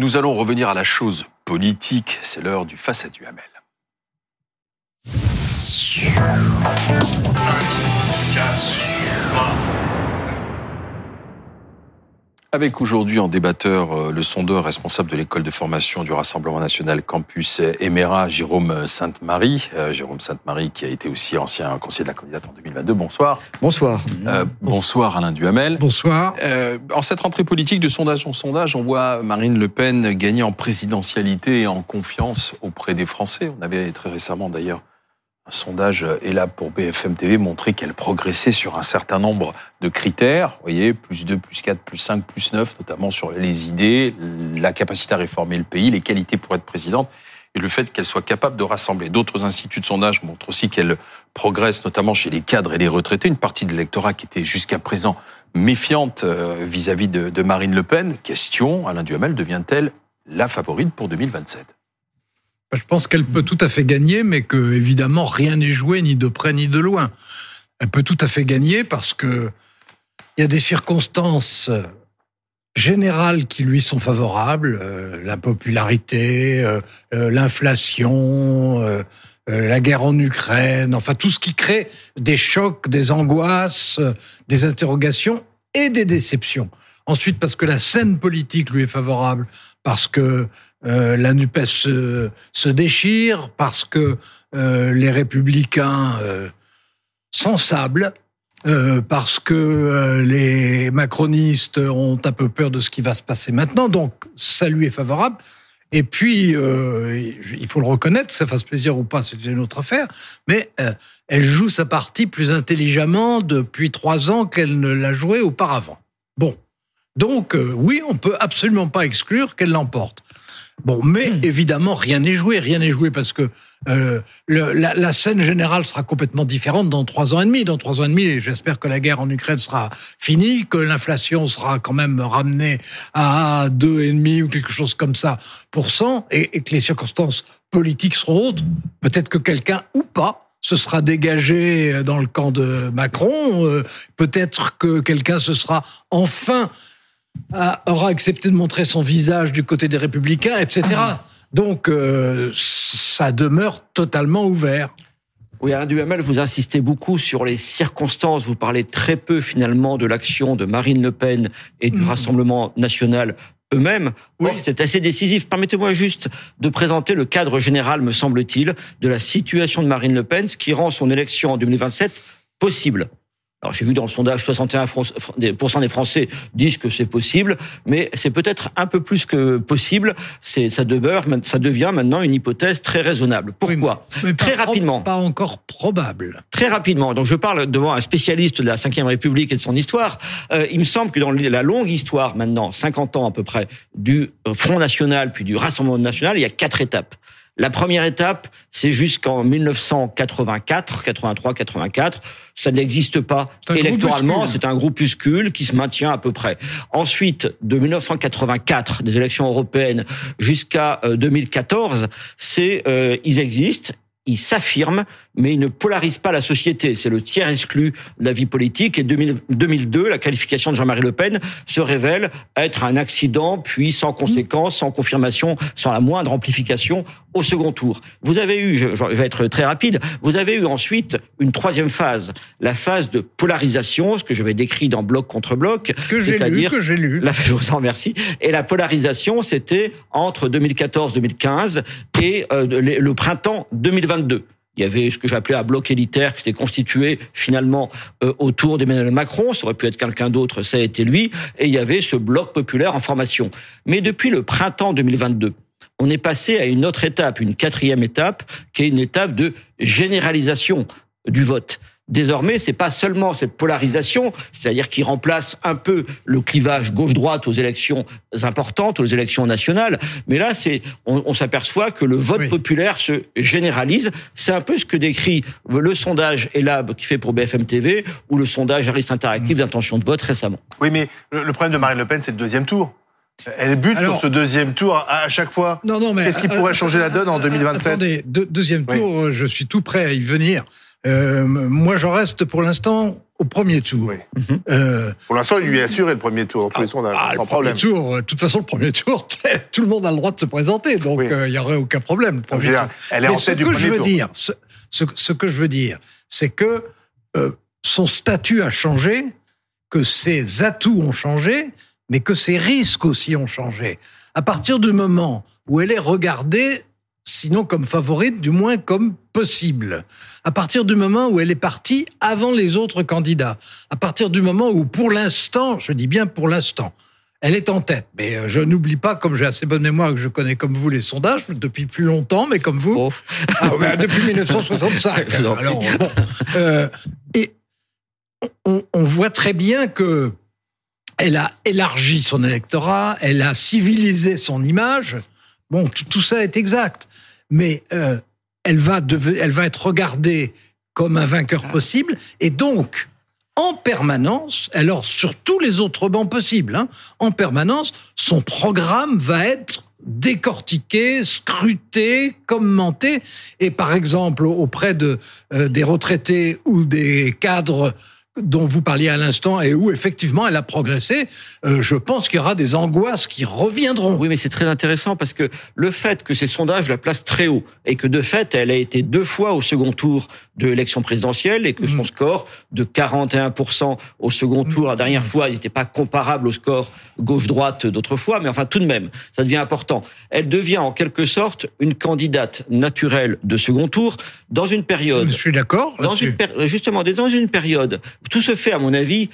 Nous allons revenir à la chose politique. C'est l'heure du face à Duhamel. Avec aujourd'hui en débatteur euh, le sondeur responsable de l'école de formation du Rassemblement national campus Emera, Jérôme Sainte-Marie. Euh, Jérôme Sainte-Marie qui a été aussi ancien conseiller de la candidate en 2022. Bonsoir. Bonsoir. Euh, bonsoir Alain Duhamel. Bonsoir. Euh, en cette rentrée politique de sondage en sondage, on voit Marine Le Pen gagner en présidentialité et en confiance auprès des Français. On avait très récemment d'ailleurs un sondage est là pour BFM TV montrer qu'elle progressait sur un certain nombre de critères. Vous voyez, plus 2, plus 4, plus 5, plus 9, notamment sur les idées, la capacité à réformer le pays, les qualités pour être présidente et le fait qu'elle soit capable de rassembler. D'autres instituts de sondage montrent aussi qu'elle progresse, notamment chez les cadres et les retraités. Une partie de l'électorat qui était jusqu'à présent méfiante euh, vis-à-vis de, de Marine Le Pen. Question, Alain Duhamel devient-elle la favorite pour 2027 je pense qu'elle peut tout à fait gagner, mais que évidemment rien n'est joué ni de près ni de loin. Elle peut tout à fait gagner parce que il y a des circonstances générales qui lui sont favorables, euh, l'impopularité, euh, euh, l'inflation, euh, euh, la guerre en Ukraine, enfin tout ce qui crée des chocs, des angoisses, euh, des interrogations et des déceptions. Ensuite, parce que la scène politique lui est favorable, parce que euh, la NUPES se, se, déchire, parce que euh, les républicains euh, s'ensablent, euh, parce que euh, les macronistes ont un peu peur de ce qui va se passer maintenant, donc ça lui est favorable. Et puis, euh, il faut le reconnaître, ça fasse plaisir ou pas, c'est une autre affaire, mais elle joue sa partie plus intelligemment depuis trois ans qu'elle ne l'a joué auparavant. Donc, euh, oui, on peut absolument pas exclure qu'elle l'emporte. Bon, mais évidemment, rien n'est joué, rien n'est joué parce que euh, le, la, la, scène générale sera complètement différente dans trois ans et demi. Dans trois ans et demi, j'espère que la guerre en Ukraine sera finie, que l'inflation sera quand même ramenée à deux et demi ou quelque chose comme ça pour cent, et, et que les circonstances politiques seront autres. Peut-être que quelqu'un ou pas se sera dégagé dans le camp de Macron. Euh, Peut-être que quelqu'un se sera enfin a, aura accepté de montrer son visage du côté des républicains, etc. Donc, euh, ça demeure totalement ouvert. Oui, Alain Duhamel, vous insistez beaucoup sur les circonstances. Vous parlez très peu finalement de l'action de Marine Le Pen et du mmh. Rassemblement national eux-mêmes. Oui. c'est assez décisif. Permettez-moi juste de présenter le cadre général, me semble-t-il, de la situation de Marine Le Pen, ce qui rend son élection en 2027 possible. Alors j'ai vu dans le sondage 61% des Français disent que c'est possible, mais c'est peut-être un peu plus que possible. C'est ça demeure, ça devient maintenant une hypothèse très raisonnable. Pourquoi oui, mais Très pas, rapidement. Pas encore probable. Très rapidement. Donc je parle devant un spécialiste de la Ve République et de son histoire. Euh, il me semble que dans la longue histoire maintenant, 50 ans à peu près, du Front National puis du Rassemblement National, il y a quatre étapes. La première étape, c'est jusqu'en 1984, 83, 84. Ça n'existe pas électoralement. C'est un groupuscule qui se maintient à peu près. Ensuite, de 1984, des élections européennes jusqu'à 2014, c'est euh, ils existent ils s'affirment, mais ils ne polarisent pas la société. C'est le tiers exclu de la vie politique. Et 2002, la qualification de Jean-Marie Le Pen se révèle être un accident, puis sans conséquence, sans confirmation, sans la moindre amplification au second tour. Vous avez eu, je vais être très rapide, vous avez eu ensuite une troisième phase, la phase de polarisation, ce que je vais décrire dans bloc contre bloc. Que j'ai lu, que j'ai lu. La, je vous en remercie. Et la polarisation, c'était entre 2014-2015 et euh, le printemps 2022. Il y avait ce que j'appelais un bloc élitaire qui s'est constitué finalement euh, autour d'Emmanuel Macron. Ça aurait pu être quelqu'un d'autre, ça a été lui. Et il y avait ce bloc populaire en formation. Mais depuis le printemps 2022, on est passé à une autre étape, une quatrième étape, qui est une étape de généralisation du vote. Désormais, c'est pas seulement cette polarisation, c'est-à-dire qui remplace un peu le clivage gauche-droite aux élections importantes, aux élections nationales, mais là, c'est on, on s'aperçoit que le vote oui. populaire se généralise. C'est un peu ce que décrit le sondage Elab qui fait pour BFM TV ou le sondage Harris Interactive mmh. d'intention de vote récemment. Oui, mais le problème de Marine Le Pen, c'est le deuxième tour. Elle bute Alors- sur ce deuxième tour à, chaque fois. Non, non, mais Qu'est-ce qui pourrait changer la donne en euh, 2027? Attendez, deux- deuxième tour, euh, je suis tout prêt à y venir. Euh, moi, je reste pour l'instant au premier tour. Oui. Euh, Pour l'instant, il lui est assuré le premier tour tous ah, le premier tour, euh, de toute façon, le premier tour, tout le monde a le droit de se présenter, donc Oui. euh, il y aurait aucun problème. le dire, tour. elle est Mais en ce tête du que je veux tour. dire, ce, ce- ce que je veux dire, c'est que son statut a changé, que ses atouts ont changé, mais que ses risques aussi ont changé. À partir du moment où elle est regardée, sinon comme favorite, du moins comme possible. À partir du moment où elle est partie avant les autres candidats. À partir du moment où, pour l'instant, je dis bien pour l'instant, elle est en tête. Mais euh, je n'oublie pas, comme j'ai assez bonne mémoire que je connais comme vous les sondages depuis plus longtemps, mais comme vous, Oh. ah, ouais, depuis 1965. Je vous en prie. Alors, bon, euh, et on, on voit très bien que elle a élargi son électorat, elle a civilisé son image. Bon, tout, ça est exact, mais euh, elle va deve- elle va être regardée comme un vainqueur possible, et donc en permanence, alors sur tous les autres bancs possibles, hein, en permanence, son programme va être décortiqué, scruté, commenté, et par exemple auprès de euh, des retraités ou des cadres dont vous parliez à l'instant et où effectivement elle a progressé, euh, je pense qu'il y aura des angoisses qui reviendront. Oui, mais c'est très intéressant parce que le fait que ces sondages la placent très haut et que de fait, elle a été deux fois au second tour de l'élection présidentielle et que son Mm. score de 41% au second tour, la dernière fois, il n'était pas comparable au score gauche-droite d'autrefois, mais enfin tout de même, ça devient important. Elle devient en quelque sorte une candidate naturelle de second tour dans une période Je suis d'accord. dans une justement dans une période tout se fait à mon avis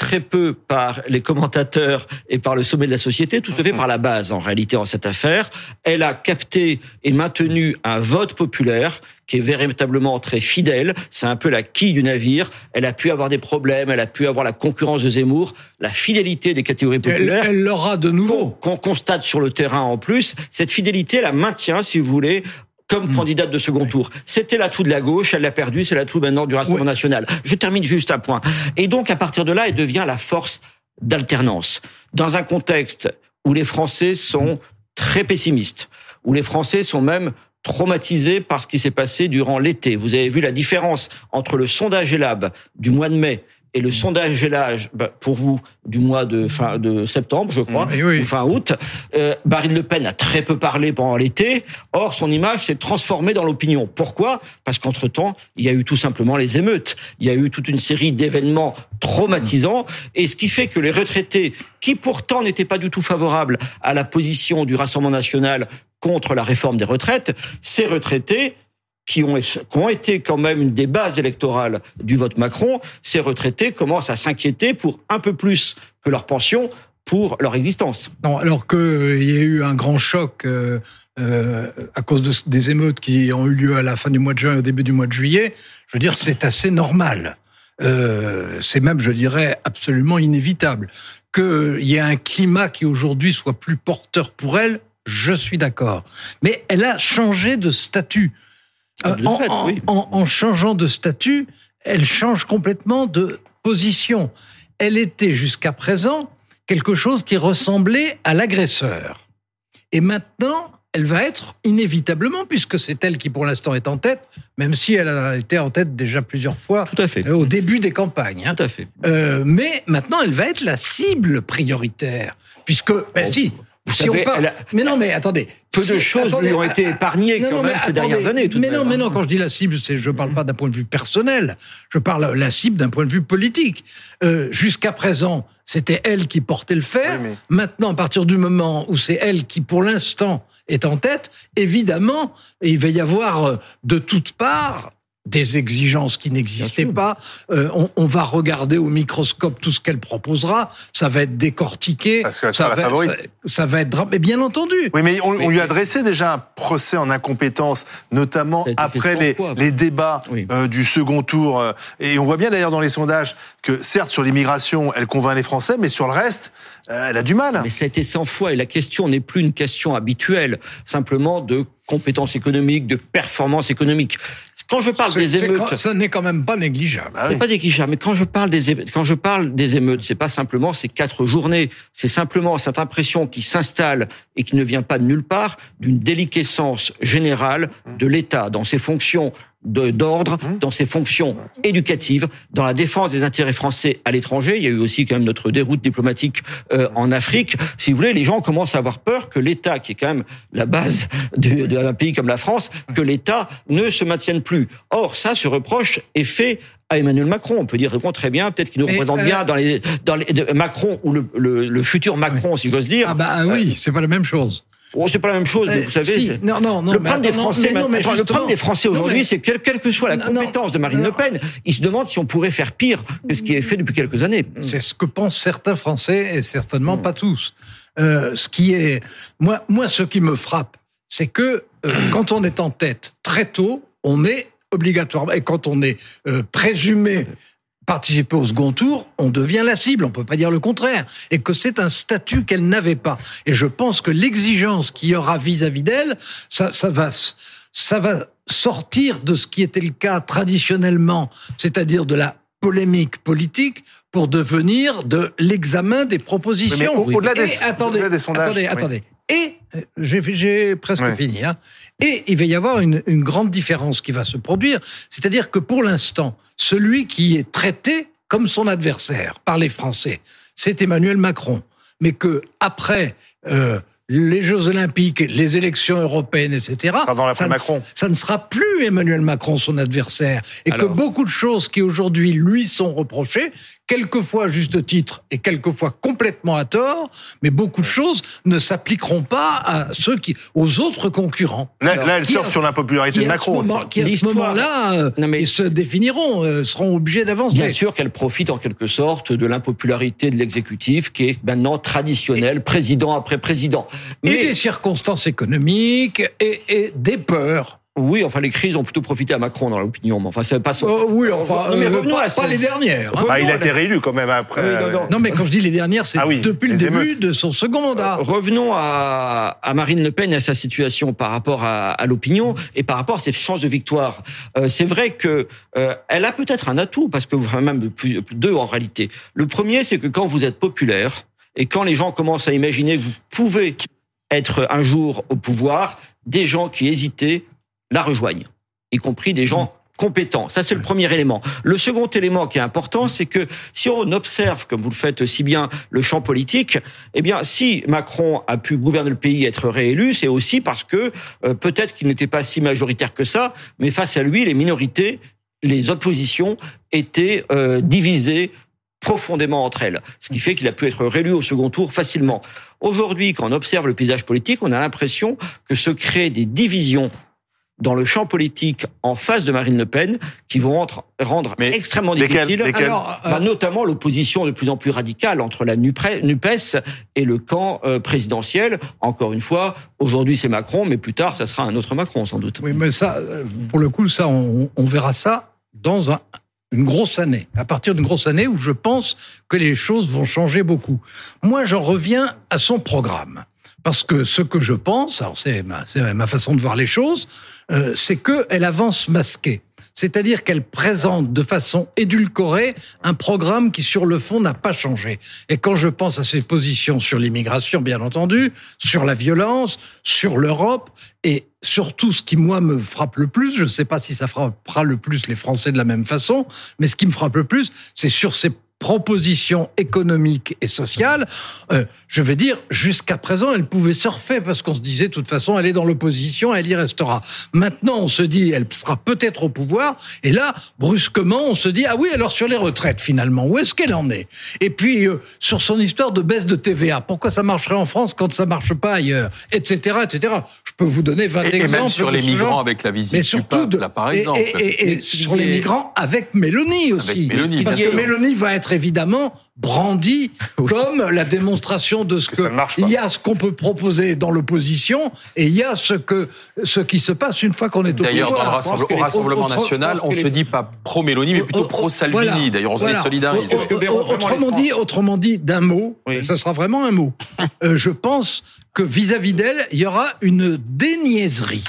très peu par les commentateurs et par le sommet de la société, tout se fait par la base en réalité en cette affaire. Elle a capté et maintenu un vote populaire qui est véritablement très fidèle. C'est un peu la quille du navire. Elle a pu avoir des problèmes, elle a pu avoir la concurrence de Zemmour, la fidélité des catégories populaires elle l'aura de nouveau. qu'on constate sur le terrain en plus, cette fidélité, elle la maintient, si vous voulez, comme Mm. candidate de second tour. C'était l'atout de la gauche, elle l'a perdu, c'est l'atout maintenant du Rassemblement national. Je termine juste un point. Et donc, à partir de là, elle devient la force d'alternance. Dans un contexte où les Français sont très pessimistes, où les Français sont même traumatisés par ce qui s'est passé durant l'été. Vous avez vu la différence entre le sondage Elab du mois de mai et le sondage Elage, bah, pour vous, du mois de fin de septembre, je crois, Oui, oui. ou fin août. Euh, Marine Le Pen a très peu parlé pendant l'été. Or, son image s'est transformée dans l'opinion. Pourquoi? Parce qu'entre-temps, il y a eu tout simplement les émeutes. Il y a eu toute une série d'événements traumatisants. Et ce qui fait que les retraités, qui pourtant n'étaient pas du tout favorables à la position du Rassemblement national contre la réforme des retraites, ces retraités qui ont, été quand même des bases électorales du vote Macron, ces retraités commencent à s'inquiéter pour un peu plus que leur pension pour leur existence. Non, alors qu'il y a eu un grand choc euh, euh, à cause de, des émeutes qui ont eu lieu à la fin du mois de juin et au début du mois de juillet, je veux dire, c'est assez normal. Euh, c'est même, je dirais, absolument inévitable. Qu'il y ait un climat qui aujourd'hui soit plus porteur pour elle, je suis d'accord. Mais elle a changé de statut. En, fait, en- oui. en- en changeant de statut, elle change complètement de position. Elle était jusqu'à présent quelque chose qui ressemblait à l'agresseur. Et maintenant, elle va être inévitablement, puisque c'est elle qui pour l'instant est en tête, même si elle a été en tête déjà plusieurs fois Tout à fait. euh, au début des campagnes. hein. Tout à fait. Euh, mais maintenant, elle va être la cible prioritaire, puisque, ben Bon, si, si savez, on parle- a- mais non, mais attendez. peu Si- de choses attendez, lui ont été épargnées non, quand non, même mais ces attendez, dernières années. tout de mais non, même, mais hein. non, quand je dis la cible, c'est je parle pas d'un point de vue personnel. Je parle la cible d'un point de vue politique. Euh, Jusqu'à présent, c'était elle qui portait le fer. Oui, mais- Maintenant, à partir du moment où c'est elle qui, pour l'instant, est en tête, évidemment, il va y avoir euh, de toutes parts des exigences qui n'existaient pas. Euh, on, on va regarder au microscope tout ce qu'elle proposera. Ça va être décortiqué. Parce qu'elle ça, la va, ça, ça va être Mais bien entendu. Oui, mais on, on lui a adressé déjà un procès en incompétence, notamment après les, fois. les débats Oui. euh, du second tour. euh, Et on voit bien d'ailleurs dans les sondages que certes sur l'immigration, elle convainc les Français, mais sur le reste, euh, elle a du mal. Mais ça a été 100 fois et la question n'est plus une question habituelle, simplement de compétences économiques, de performance économique. Quand je parle des émeutes, ça n'est quand même pas négligeable. Oui. c'est pas négligeable, mais quand je parle des émeutes, quand je parle des émeutes, c'est pas simplement ces quatre journées, c'est simplement cette impression qui s'installe et qui ne vient pas de nulle part d'une déliquescence générale de l'État dans ses fonctions d'ordre, Mmh. dans ses fonctions éducatives, dans la défense des intérêts français à l'étranger. Il y a eu aussi quand même notre déroute diplomatique euh, en Afrique. Si vous voulez, les gens commencent à avoir peur que l'État, qui est quand même la base du- d'un pays comme la France, que l'État ne se maintienne plus. Or, ça, ce reproche est fait à Emmanuel Macron. On peut dire bon, très bien, peut-être qu'il nous représente euh, bien dans les, dans les Macron ou le, le, le futur Macron, si j'ose dire. Ah bah oui, c'est pas la même chose. Oh, c'est pas la même chose, mais Euh, vous savez. si, non, non, non. le problème des Français, non, mais maintenant, le justement- problème des Français aujourd'hui, c'est que quelle que soit la compétence de Marine. Le Pen, ils se demandent si on pourrait faire pire que ce qui est fait depuis quelques années. C'est ce que pensent certains Français et certainement Mm. pas tous. Euh, ce qui est, moi, moi, ce qui me frappe, c'est que euh, quand on est en tête très tôt, on est obligatoirement et quand on est euh, présumé participer au second tour, on devient la cible. On peut pas dire le contraire. Et que c'est un statut qu'elle n'avait pas. Et je pense que l'exigence qu'il y aura vis-à-vis d'elle, ça, ça va, s- ça va sortir de ce qui était le cas traditionnellement, c'est-à-dire de la polémique politique pour devenir de l'examen des propositions. Oui, au-delà des- attendez, au-delà des sondages, attendez, oui. attendez. Et j'ai j'ai presque Ouais. fini. Hein. Et il va y avoir une, une grande différence qui va se produire, c'est-à-dire que pour l'instant, celui qui est traité comme son adversaire par les Français, c'est Emmanuel Macron. Mais que après euh, les Jeux Olympiques, les élections européennes, etc., ça, ne, Macron. ça ne sera plus Emmanuel Macron son adversaire, et Alors. que beaucoup de choses qui aujourd'hui lui sont reprochées, quelquefois à juste titre et quelquefois complètement à tort, mais beaucoup de choses ne s'appliqueront pas à ceux qui, aux autres concurrents. Là, Alors, là, elle a- sur l'impopularité de à Macron ce moment, qui à ce L'histoire- moment-là, euh, Non, mais- ils se définiront, euh, seront obligés d'avancer. Bien sûr qu'elle profite en quelque sorte de l'impopularité de l'exécutif qui est maintenant traditionnel, président après président. Et des circonstances économiques et, et des peurs. Oui, enfin les crises ont plutôt profité à Macron dans l'opinion, mais enfin ça passe. Oh, oui, enfin, Non, mais euh, revenons pas, à ça. pas les dernières. hein. Bah, il a été réélu quand même après. Oui, non, non. Non, mais quand je dis les dernières, c'est Ah oui, depuis le début émeutes. de son second mandat. Revenons à, à Marine Le Pen et à sa situation par rapport à, à l'opinion et par rapport à ses chances de victoire. Euh, c'est vrai que euh, elle a peut-être un atout parce que enfin, même plus, plus deux en réalité. Le premier, c'est que quand vous êtes populaire et quand les gens commencent à imaginer que vous pouvez être un jour au pouvoir, des gens qui hésitaient la rejoignent, y compris des gens compétents. Ça, c'est le premier élément. Le second élément qui est important, c'est que si on observe, comme vous le faites si bien, le champ politique, eh bien, si Macron a pu gouverner le pays et être réélu, c'est aussi parce que euh, peut-être qu'il n'était pas si majoritaire que ça, mais face à lui, les minorités, les oppositions étaient euh, divisées profondément entre elles, ce qui fait qu'il a pu être réélu au second tour facilement. Aujourd'hui, quand on observe le paysage politique, on a l'impression que se créent des divisions dans le champ politique en face de Marine Le Pen qui vont entre- rendre Mais extrêmement lesquelles- difficile, lesquelles Alors, euh, bah, notamment l'opposition de plus en plus radicale entre la NUPES et le camp euh, présidentiel. Encore une fois, aujourd'hui c'est Macron, mais plus tard ça sera un autre Macron sans doute. Oui, mais ça, euh, pour le coup, ça, on, on verra ça dans un- une grosse année. À partir d'une grosse année où je pense que les choses vont changer beaucoup. Moi, j'en reviens à son programme. Parce que ce que je pense, alors c'est ma, façon de voir les choses, euh, c'est qu'elle avance masquée. C'est-à-dire qu'elle présente de façon édulcorée un programme qui, sur le fond, n'a pas changé. Et quand je pense à ses positions sur l'immigration, bien entendu, sur la violence, sur l'Europe, et surtout ce qui, moi, me frappe le plus, je ne sais pas si ça frappera le plus les Français de la même façon, mais ce qui me frappe le plus, c'est sur ces propositions économiques et sociales, euh, je vais dire, jusqu'à présent, elle pouvait surfer parce qu'on se disait, de toute façon, elle est dans l'opposition, elle y restera. Maintenant, on se dit, elle sera peut-être au pouvoir, et là, brusquement, on se dit, ah oui, alors sur les retraites, finalement, où est-ce qu'elle en est? Et puis, euh, sur son histoire de baisse de TVA, pourquoi ça marcherait en France quand ça marche pas ailleurs Etc., etc. Je peux vous donner 20 Et, et exemples. même sur les migrants genre. avec la visite Mais du surtout, pape, de, là, par et- exemple. et, et- et Mais- sur les migrants avec Mélanie aussi. Mélanie, parce que. Mélanie va être évidemment brandie comme la démonstration de ce Que il y a ce qu'on peut proposer dans l'opposition et il y a ce que ce qui se passe une fois qu'on est au D'ailleurs, dans le pouvoir. rassemblement, pense que au Rassemblement national, pense que on les- se dit pas pro-Mélanie, mais plutôt Oh, oh, pro-Salvini. voilà, D'ailleurs, on se voilà. désolidarise. Oh, oh, oh, Autrement dit, autrement dit, d'un mot, Oui. ça sera vraiment un mot. Euh, je pense que vis-à-vis d'elle, il y aura une déniaiserie.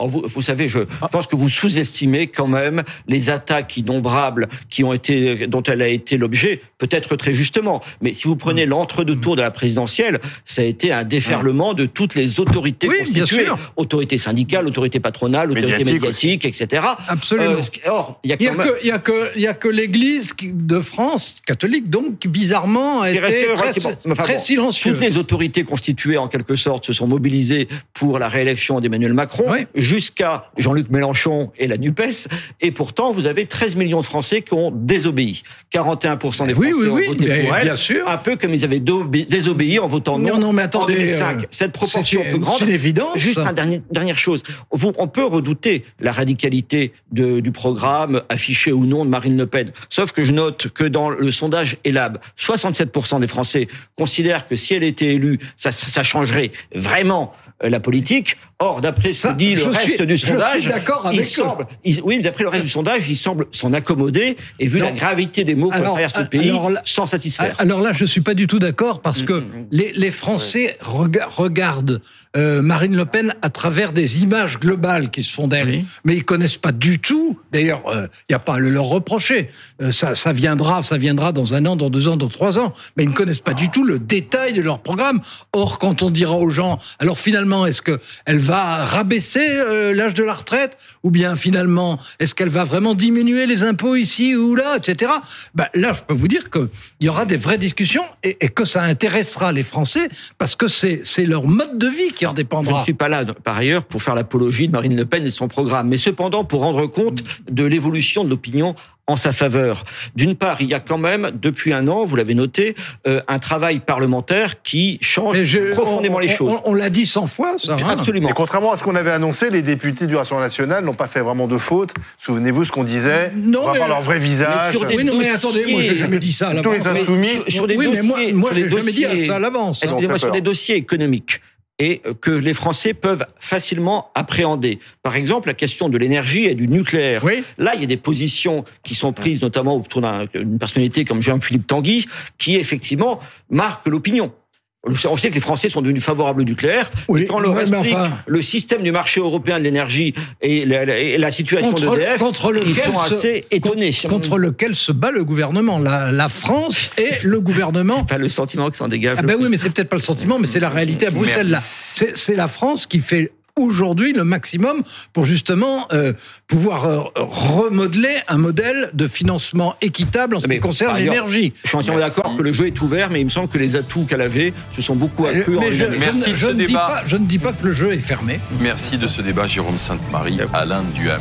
Vous, vous savez, je pense que vous sous-estimez quand même les attaques innombrables qui ont été, dont elle a été l'objet, peut-être très justement. Mais si vous prenez Mm. l'entre-deux tours de la présidentielle, ça a été un déferlement de toutes les autorités Oui, bien constituées. sûr. Autorité syndicale, autorité patronale, autorité Médiatique médiatique, etc. Absolument. Euh, or, il y a Il y quand a même... que, il y a que, il y a que l'Église de France, catholique donc, qui bizarrement a qui été restait très, relativement- enfin très bon, silencieux. Toutes les autorités constituées, en quelque sorte, se sont mobilisées pour la réélection d'Emmanuel Macron, Oui. Jusqu'à Jean-Luc Mélenchon et la NUPES. Et pourtant, vous avez 13 millions de Français qui ont désobéi. 41% des Oui, Français oui, oui, ont voté pour elle. bien sûr. Un peu comme ils avaient désobé- désobéi en votant non, Non, non, mais attendez, en 2005. euh, Cette proportion une- grande. c'est une évidence. Juste une dernière, dernière chose. Vous, on peut redouter la radicalité de- du programme affiché ou non de Marine Le Pen. Sauf que je note que dans le sondage Elab, 67% des Français considèrent que si elle était élue, ça, ça changerait vraiment euh, la politique. Or, d'après ce que dit le reste suis- du je suis sondage, d'accord il avec eux. semble, il- oui, mais d'après le reste du sondage, il semble s'en accommoder et vu Non. la gravité des mots qu'on traverse le pays, alors là- sans satisfaire. Alors là, je suis pas du tout d'accord parce que les, les Français rega- regardent euh, Marine Le Pen à travers des images globales qui se font d'elle, Oui. mais ils connaissent pas du tout. D'ailleurs, il n'y a pas à le leur reprocher. Euh, ça, ça viendra, ça viendra dans un an, dans deux ans, dans trois ans. Mais ils ne connaissent pas du tout le détail de leur programme. Or, quand on dira aux gens, alors finalement, est-ce que elle va rabaisser euh, l'âge de la retraite ou bien finalement, est-ce qu'elle va vraiment diminuer les impôts ici ou là, etc. Ben, là, je peux vous dire qu'il y aura des vraies discussions et, que ça intéressera les Français parce que c'est leur mode de vie qui en Je ne dépendra. suis pas là, par ailleurs, pour faire l'apologie de Marine Le Pen et son programme, mais cependant pour rendre compte de l'évolution de l'opinion en sa faveur. D'une part, il y a quand même, depuis un an, vous l'avez noté, euh, un travail parlementaire qui change Mais je- profondément on- les on- choses. On, on l'a dit cent fois, ça. hein. Absolument. Et contrairement à ce qu'on avait annoncé, les députés du Rassemblement national n'ont pas fait vraiment de faute. Souvenez-vous ce qu'on disait. Non, on va mais- voir leur vrai visage. sur des Oui, non, mais dossiers- attendez, moi, j'ai jamais dit ça à Tous les l'avance. insoumis. sur, sur des oui, mais dossiers, moi, moi sur des j'ai jamais dit ça à l'avance. Excusez-moi, sur des dossiers économiques et que les Français peuvent facilement appréhender. Par exemple, la question de l'énergie et du nucléaire. Oui. Là, il y a des positions qui sont prises, notamment autour d'un- d'une personnalité comme Jean-Philippe Tanguy, qui effectivement marque l'opinion. On sait que les Français sont devenus favorables au nucléaire. Oui, et quand on leur explique enfin- le système du marché européen de l'énergie et la, la- et la situation d'EDF, ils sont se- assez étonnés. Contre lequel se bat le gouvernement. La, la France et le gouvernement Pas le sentiment que ça en dégage. Ah ben oui, mais c'est peut-être pas le sentiment, mais c'est la réalité à Bruxelles. Là, c'est la France qui fait aujourd'hui le maximum pour justement euh, pouvoir euh, remodeler un modèle de financement équitable en ce Mais qui concerne l'énergie. Je suis entièrement d'accord que le jeu est ouvert, mais il me semble que les atouts qu'elle avait se sont beaucoup accrus en je, je Merci ne- de je ce ne dis débat. pas, je ne dis pas que le jeu est fermé. Merci de ce débat, Jérôme Sainte-Marie, Alain Duhamel.